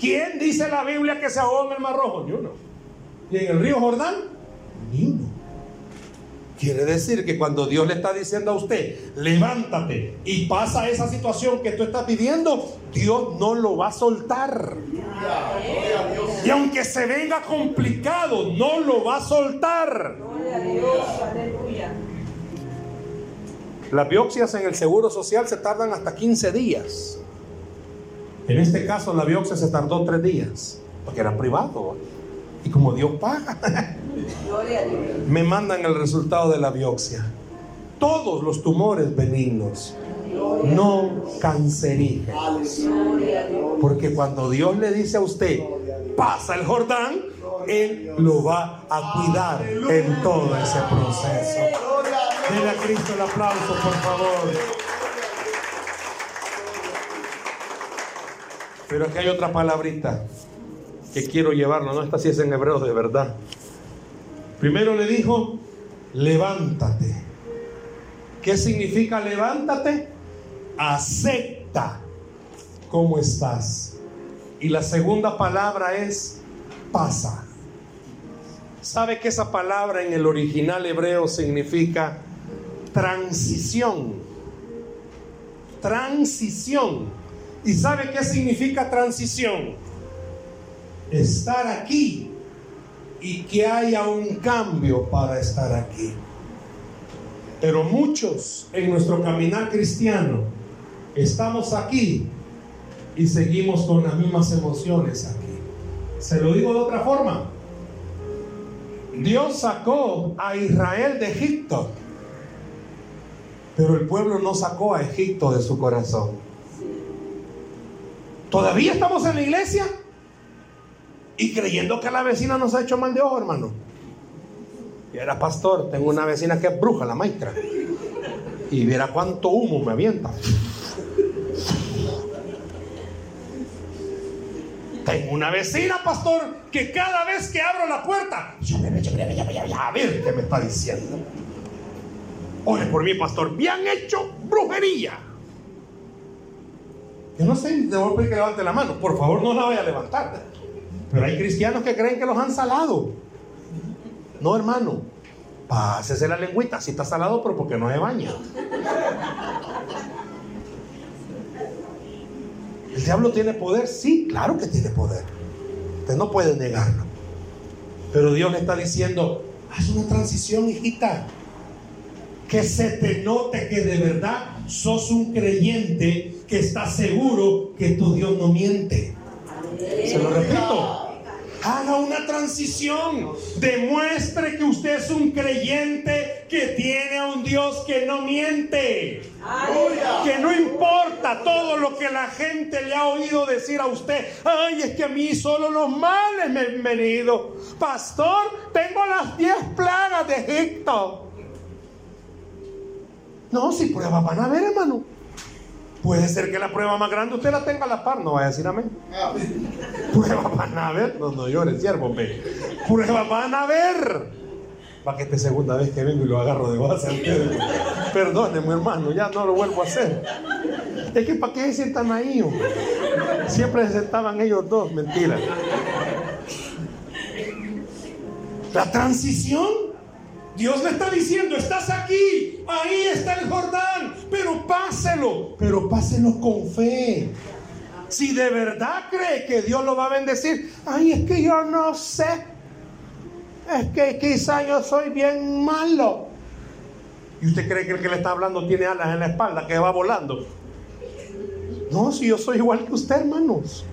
¿Quién dice la Biblia que se ahogó en el Mar Rojo? Ni uno. ¿Y en el río Jordán? Ni uno. Quiere decir que cuando Dios le está diciendo a usted, levántate y pasa esa situación que tú estás viviendo, Dios no lo va a soltar. Y aunque se venga complicado, no lo va a soltar. Las biopsias en el Seguro Social se tardan hasta 15 días. En este caso la biopsia se tardó 3 días, porque era privado. Y como Dios paga, me mandan el resultado de la biopsia. Todos los tumores benignos, no cancerígenos. Porque cuando Dios le dice a usted, pasa el Jordán, Él lo va a cuidar en todo ese proceso. Dile a Cristo el aplauso, por favor. Pero aquí hay otra palabrita que quiero llevarlo, no esta sí es en hebreo de verdad. Primero le dijo, levántate. ¿Qué significa levántate? Acepta cómo estás. Y la segunda palabra es pasa. ¿Sabe que esa palabra en el original hebreo significa transición. Transición. ¿Y sabe qué significa transición? Estar aquí y que haya un cambio para estar aquí. Pero muchos en nuestro caminar cristiano estamos aquí y seguimos con las mismas emociones aquí. Se lo digo de otra forma. Dios sacó a Israel de Egipto, pero el pueblo no sacó a Egipto de su corazón. Todavía estamos en la iglesia y creyendo que la vecina nos ha hecho mal de ojo, hermano. Y era pastor, tengo una vecina que es bruja, la maestra. Y viera cuánto humo me avienta. Tengo una vecina, pastor, que cada vez que abro la puerta, a ver qué me está diciendo. Ore por mí, pastor, me han hecho brujería. Yo no sé, debo pedir que levante la mano. Por favor, no la vaya a levantar. Pero hay cristianos que creen que los han salado. No, hermano. Pásese la lengüita. Si está salado, pero porque no se baña. ¿El diablo tiene poder? Sí, claro que tiene poder. Usted no puede negarlo. Pero Dios le está diciendo, haz una transición, hijita. Que se te note que de verdad sos un creyente que está seguro que tu Dios no miente. Se lo repito. Haga una transición. Demuestre que usted es un creyente que tiene a un Dios que no miente. Que no importa todo lo que la gente le ha oído decir a usted. Ay, es que a mí solo los males me han venido. Pastor, tengo las 10 plagas de Egipto. No, si pruebas van a ver, hermano. Puede ser que la prueba más grande usted la tenga a la par, no vaya a decir amén. Prueba van a ver, no, no llores, siervo, me. Prueba van a ver. Para que esta segunda vez que vengo y lo agarro de base al Perdóneme, hermano, ya no lo vuelvo a hacer. Es que para qué se sientan ahí, hombre? Siempre se sentaban ellos dos, mentira. La transición Dios le está diciendo, estás aquí, ahí está el Jordán, pero páselo, pero páselo con fe. Si de verdad cree que Dios lo va a bendecir, ay, es que yo no sé, es que quizá yo soy bien malo. ¿Y usted cree que el que le está hablando tiene alas en la espalda, que va volando? No, si yo soy igual que usted, hermanos.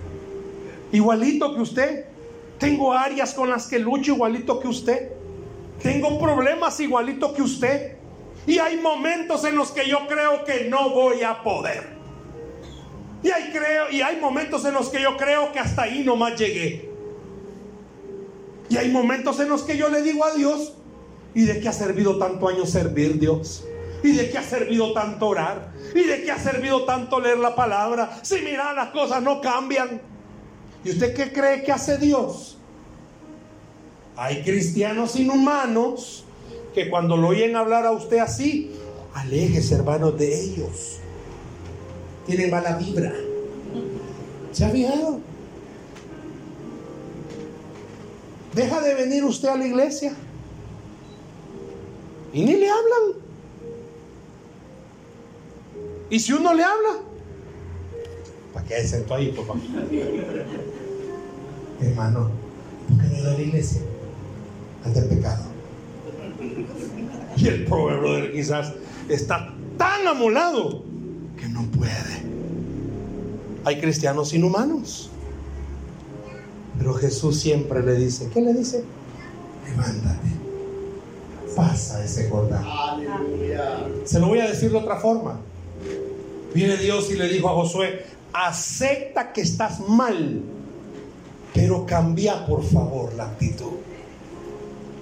Igualito que usted. Tengo áreas con las que lucho igualito que usted. Tengo problemas igualito que usted. Y hay momentos en los que yo creo que no voy a poder. Y hay, creo, y hay momentos en los que yo creo que hasta ahí nomás llegué. Y hay momentos en los que yo le digo a Dios, ¿y de qué ha servido tanto año servir Dios? ¿Y de qué ha servido tanto orar? ¿Y de qué ha servido tanto leer la palabra? Si mira, las cosas no cambian. ¿Y usted qué cree que hace Dios? Hay cristianos inhumanos que cuando lo oyen hablar a usted así, aléjese hermanos de ellos. Tienen mala vibra. ¿Se ha fijado? Deja de venir usted a la iglesia y ni le hablan. Y si uno le habla, ¿para qué se sentó ahí, papá? Hermano, ¿por qué no da a la iglesia? ante pecado. Y el pobre brother quizás está tan amolado que no puede. Hay cristianos inhumanos. Pero Jesús siempre le dice, ¿qué le dice? Levántate, pasa ese Jordán. Se lo voy a decir de otra forma. Viene Dios y le dijo a Josué, acepta que estás mal, pero cambia por favor la actitud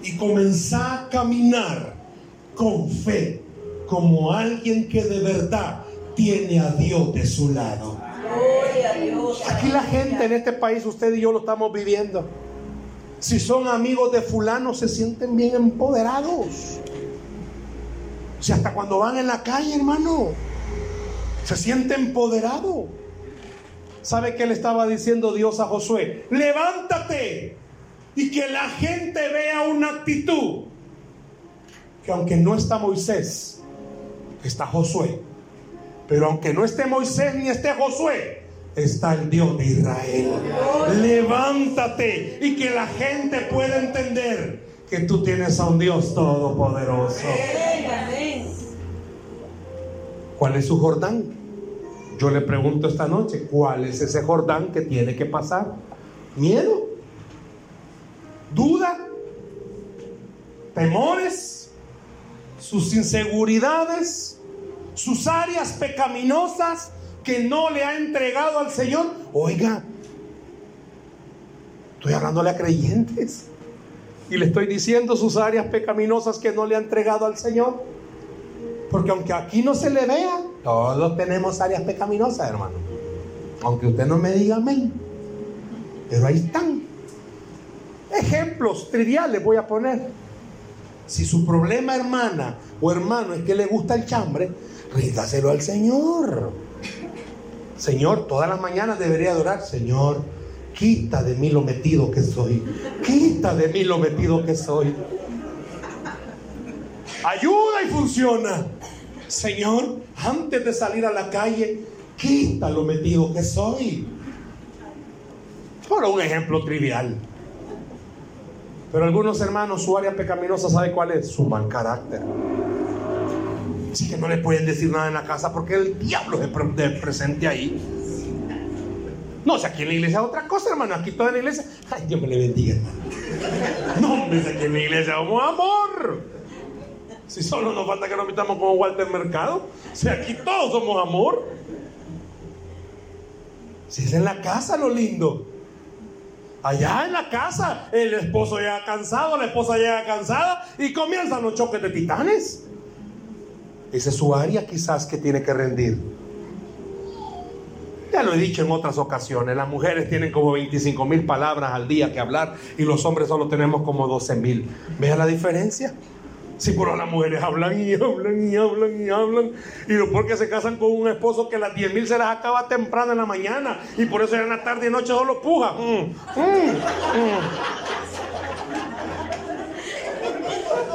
y comenzá a caminar con fe como alguien que de verdad tiene a Dios de su lado. Aquí la gente en este país, usted y yo lo estamos viviendo. Si son amigos de fulano, se sienten bien empoderados. Si hasta cuando van en la calle, hermano, se siente empoderado. ¿Sabe qué le estaba diciendo Dios a Josué? Levántate, y que la gente vea una actitud que aunque no está Moisés, está Josué. Pero aunque no esté Moisés ni esté Josué, está el Dios de Israel. Levántate y que la gente pueda entender que tú tienes a un Dios todopoderoso. ¿Cuál es su Jordán? Yo le pregunto esta noche, ¿cuál es ese Jordán que tiene que pasar? ¿Miedo? ¿Duda? ¿Temores? ¿Sus inseguridades? ¿Sus áreas pecaminosas que no le ha entregado al Señor? Oiga, estoy hablándole a creyentes y le estoy diciendo sus áreas pecaminosas que no le ha entregado al Señor. Porque aunque aquí no se le vea, todos tenemos áreas pecaminosas, hermano. Aunque usted no me diga amén. Pero ahí están. Ejemplos triviales voy a poner. Si su problema, hermana o hermano, es que le gusta el chambre, ríndaselo al Señor. Señor, todas las mañanas debería adorar, Señor, quita de mí lo metido que soy. Quita de mí lo metido que soy. Ayuda y funciona. Señor, antes de salir a la calle, quita lo metido que soy. Por un ejemplo trivial. Pero algunos hermanos, su área pecaminosa, ¿sabe cuál es? Su mal carácter. Así que no le pueden decir nada en la casa porque el diablo es presente ahí. No, si aquí en la iglesia es otra cosa, hermano. Aquí toda la iglesia. Ay, Dios me le bendiga, hermano. No, hombre, aquí en la iglesia vamos amor. Si solo nos falta que nos metamos como Walter Mercado. Si aquí todos somos amor. Si es en la casa lo lindo. Allá en la casa, el esposo llega cansado, la esposa llega cansada y comienzan los choques de titanes. Esa es su área quizás que tiene que rendir. Ya lo he dicho en otras ocasiones, las mujeres tienen como 25 mil palabras al día que hablar y los hombres solo tenemos como 12 mil. ¿Vea la diferencia? Si por las mujeres hablan y hablan y hablan y hablan. Y porque se casan con un esposo que las 10 mil se las acaba temprano en la mañana. Y por eso ya en la tarde y noche solo puja. Mm, mm, mm.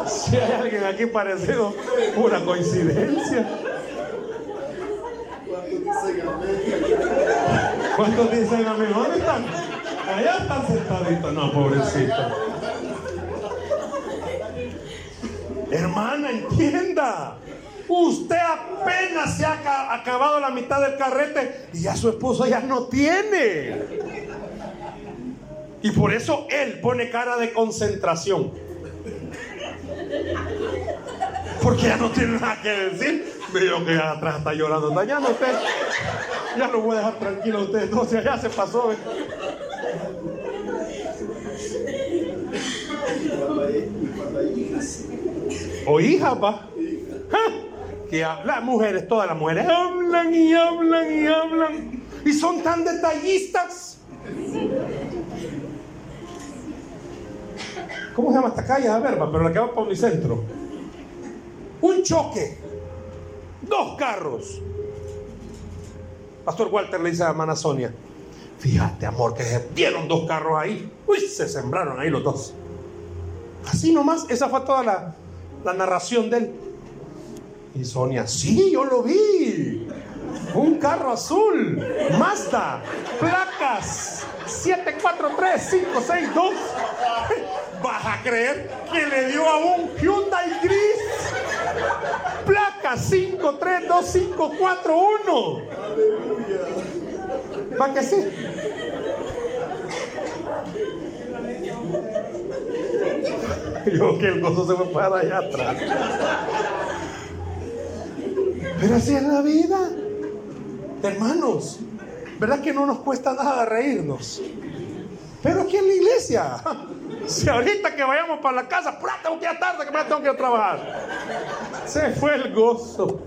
Si hay alguien aquí parecido, pura coincidencia. ¿Cuántos dicen amén? ¿Dónde están? Allá están sentaditos. No, pobrecito. Hermana, entienda. Usted apenas se ha acabado la mitad del carrete y ya su esposo ya no tiene. Y por eso él pone cara de concentración. Porque ya no tiene nada que decir. Veo que atrás está llorando. Dañando usted. Ya lo voy a dejar tranquilo a usted. Entonces ya se pasó. ¿eh? O hija, va. Que hablan mujeres, todas las mujeres hablan y hablan y hablan. Y son tan detallistas. ¿Cómo se llama esta calle? A ver, pero la que va mi centro. Un choque. Dos carros. Pastor Walter le dice a la hermana Sonia, fíjate amor, que se dieron dos carros ahí. Uy, se sembraron ahí los dos. Así nomás, esa fue toda la, la narración de él. Y Sonia, sí, yo lo vi. Un carro azul, Mazda, placas 743562. ¿Vas a creer que le dio a un Hyundai gris? Placa 532541. ¿Para que sí? Yo que el gozo se me para allá atrás. Pero así es la vida. Hermanos, ¿verdad que no nos cuesta nada reírnos? Pero aquí en la iglesia, si ahorita que vayamos para la casa, ¡pura, tengo que ir a tarde, que me tengo que ir a trabajar. Se fue el gozo.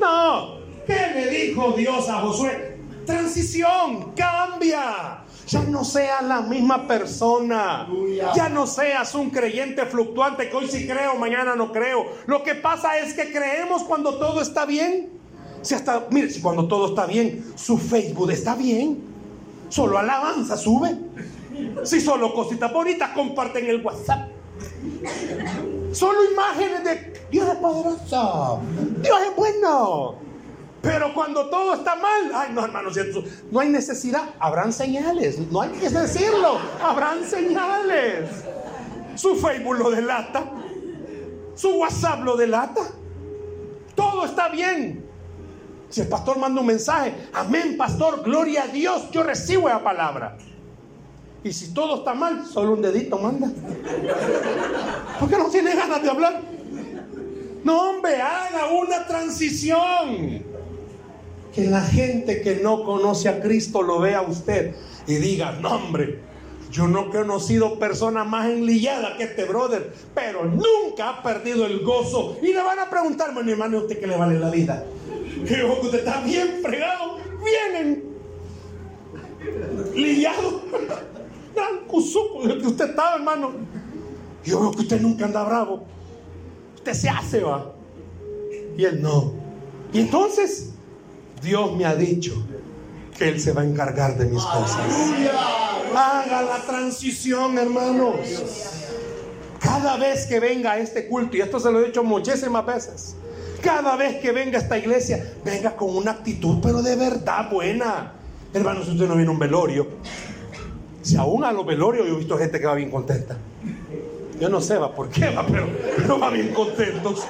No, ¿qué le dijo Dios a Josué? Transición, cambia. Ya no seas la misma persona. Ya no seas un creyente fluctuante que hoy sí creo, mañana no creo. Lo que pasa es que creemos cuando todo está bien. Si hasta, mire, si cuando todo está bien, su Facebook está bien. Solo alabanza sube. Si solo cositas bonitas comparten el WhatsApp. Solo imágenes de Dios es poderoso. Dios es bueno. Pero cuando todo está mal, ay no hermanos, no hay necesidad, habrán señales, no hay que decirlo, habrán señales. Su Facebook lo delata, su WhatsApp lo delata, todo está bien. Si el pastor manda un mensaje, amén pastor, gloria a Dios, yo recibo esa palabra. Y si todo está mal, solo un dedito manda. ¿Por qué no tiene ganas de hablar? No, hombre, haga una transición. Que la gente que no conoce a Cristo lo vea a usted y diga, no, hombre, yo no he conocido persona más enlillada que este brother, pero nunca ha perdido el gozo. Y le van a preguntar, mi hermano, ¿a usted qué le vale la vida? Que usted está bien fregado, vienen lillado gran cusuco que usted estaba, hermano. Yo veo que usted nunca anda bravo. Usted se hace, va. Y él no. Y entonces, Dios me ha dicho que Él se va a encargar de mis cosas. Haga la transición, hermanos. Cada vez que venga a este culto, y esto se lo he dicho muchísimas veces, cada vez que venga a esta iglesia, venga con una actitud, pero de verdad buena. Hermanos, si usted no viene a un velorio, si aún a los velorios yo he visto gente que va bien contenta. Yo no sé, va por qué va, pero, no va bien contentos.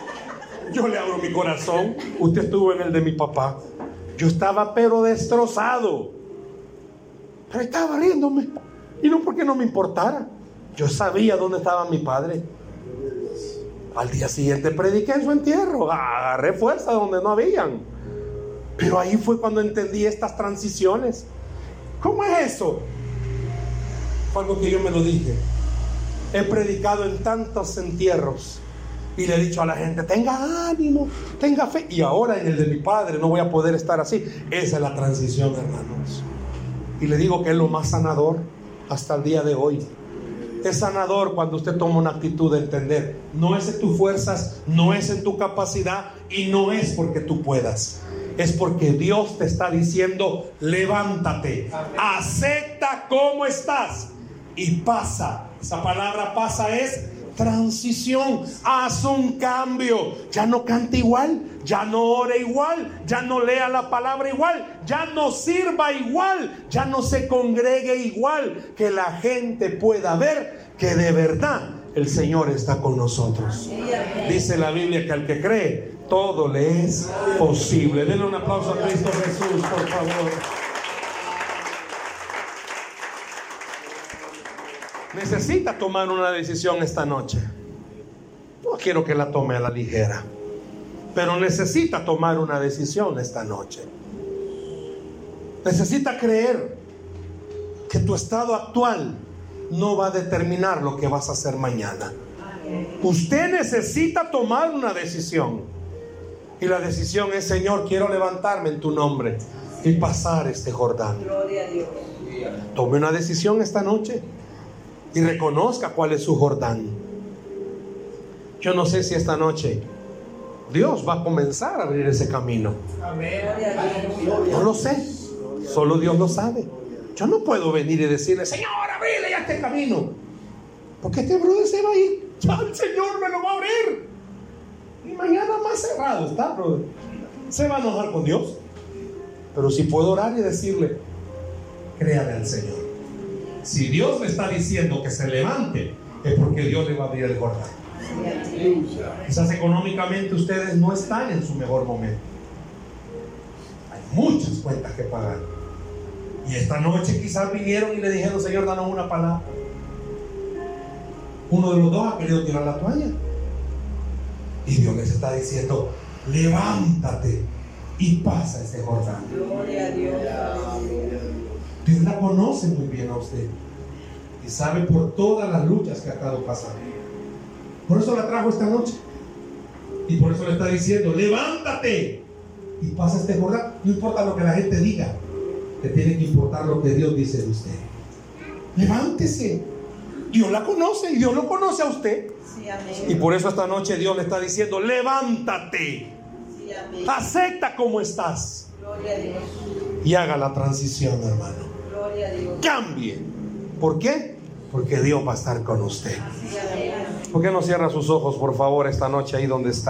Yo le abro mi corazón. Usted estuvo en el de mi papá. Yo estaba pero destrozado. Pero estaba riéndome. Y no porque no me importara. Yo sabía dónde estaba mi padre. Al día siguiente prediqué en su entierro. Agarré fuerza donde no habían. Pero ahí fue cuando entendí estas transiciones. ¿Cómo es eso? algo que yo me lo dije. He predicado en tantos entierros y le he dicho a la gente, tenga ánimo, tenga fe. Y ahora en el de mi padre no voy a poder estar así. Esa es la transición, hermanos. Y le digo que es lo más sanador hasta el día de hoy. Es sanador cuando usted toma una actitud de entender. No es en tus fuerzas, no es en tu capacidad y no es porque tú puedas es porque Dios te está diciendo, levántate, acepta cómo estás y pasa. Esa palabra pasa es transición. Haz un cambio. Ya no canta igual, ya no ora igual, ya no lea la palabra igual, ya no sirva igual, ya no se congregue igual. Que la gente pueda ver que de verdad el Señor está con nosotros. Dice la Biblia que al que cree, todo le es posible. Denle un aplauso a Cristo Jesús, por favor. Necesita tomar una decisión esta noche. No quiero que la tome a la ligera, pero necesita tomar una decisión esta noche. Necesita creer que tu estado actual no va a determinar lo que vas a hacer mañana. Usted necesita tomar una decisión. Y la decisión es, Señor, quiero levantarme en tu nombre y pasar este Jordán. Tome una decisión esta noche y reconozca cuál es su Jordán. Yo no sé si esta noche Dios va a comenzar a abrir ese camino. No lo sé, solo Dios lo sabe. Yo no puedo venir y decirle, Señor, abrile ya este camino. Porque este brother se va a ir. Ya el Señor me lo va a abrir. Y mañana más cerrado está, brother. Se va a enojar con Dios. Pero si puedo orar y decirle, créale al Señor. Si Dios le está diciendo que se levante, es porque Dios le va a abrir el Jordán. Quizás económicamente ustedes no están en su mejor momento. Hay muchas cuentas que pagar. Y esta noche quizás vinieron y le dijeron, Señor, danos una palabra. Uno de los dos ha querido tirar la toalla. Y Dios les está diciendo, levántate y pasa ese Jordán. Gloria a Dios. Dios la conoce muy bien a usted y sabe por todas las luchas que ha estado pasando. Por eso la trajo esta noche. Y por eso le está diciendo, levántate y pasa este Jordán. No importa lo que la gente diga, te tiene que importar lo que Dios dice de usted. Levántese. Dios la conoce y Dios lo conoce a usted. y por eso esta noche Dios le está diciendo, levántate. Acepta como estás. Y haga la transición, hermano. Cambie. ¿Por qué? Porque Dios va a estar con usted. ¿Por qué no cierra sus ojos, por favor, esta noche ahí donde está?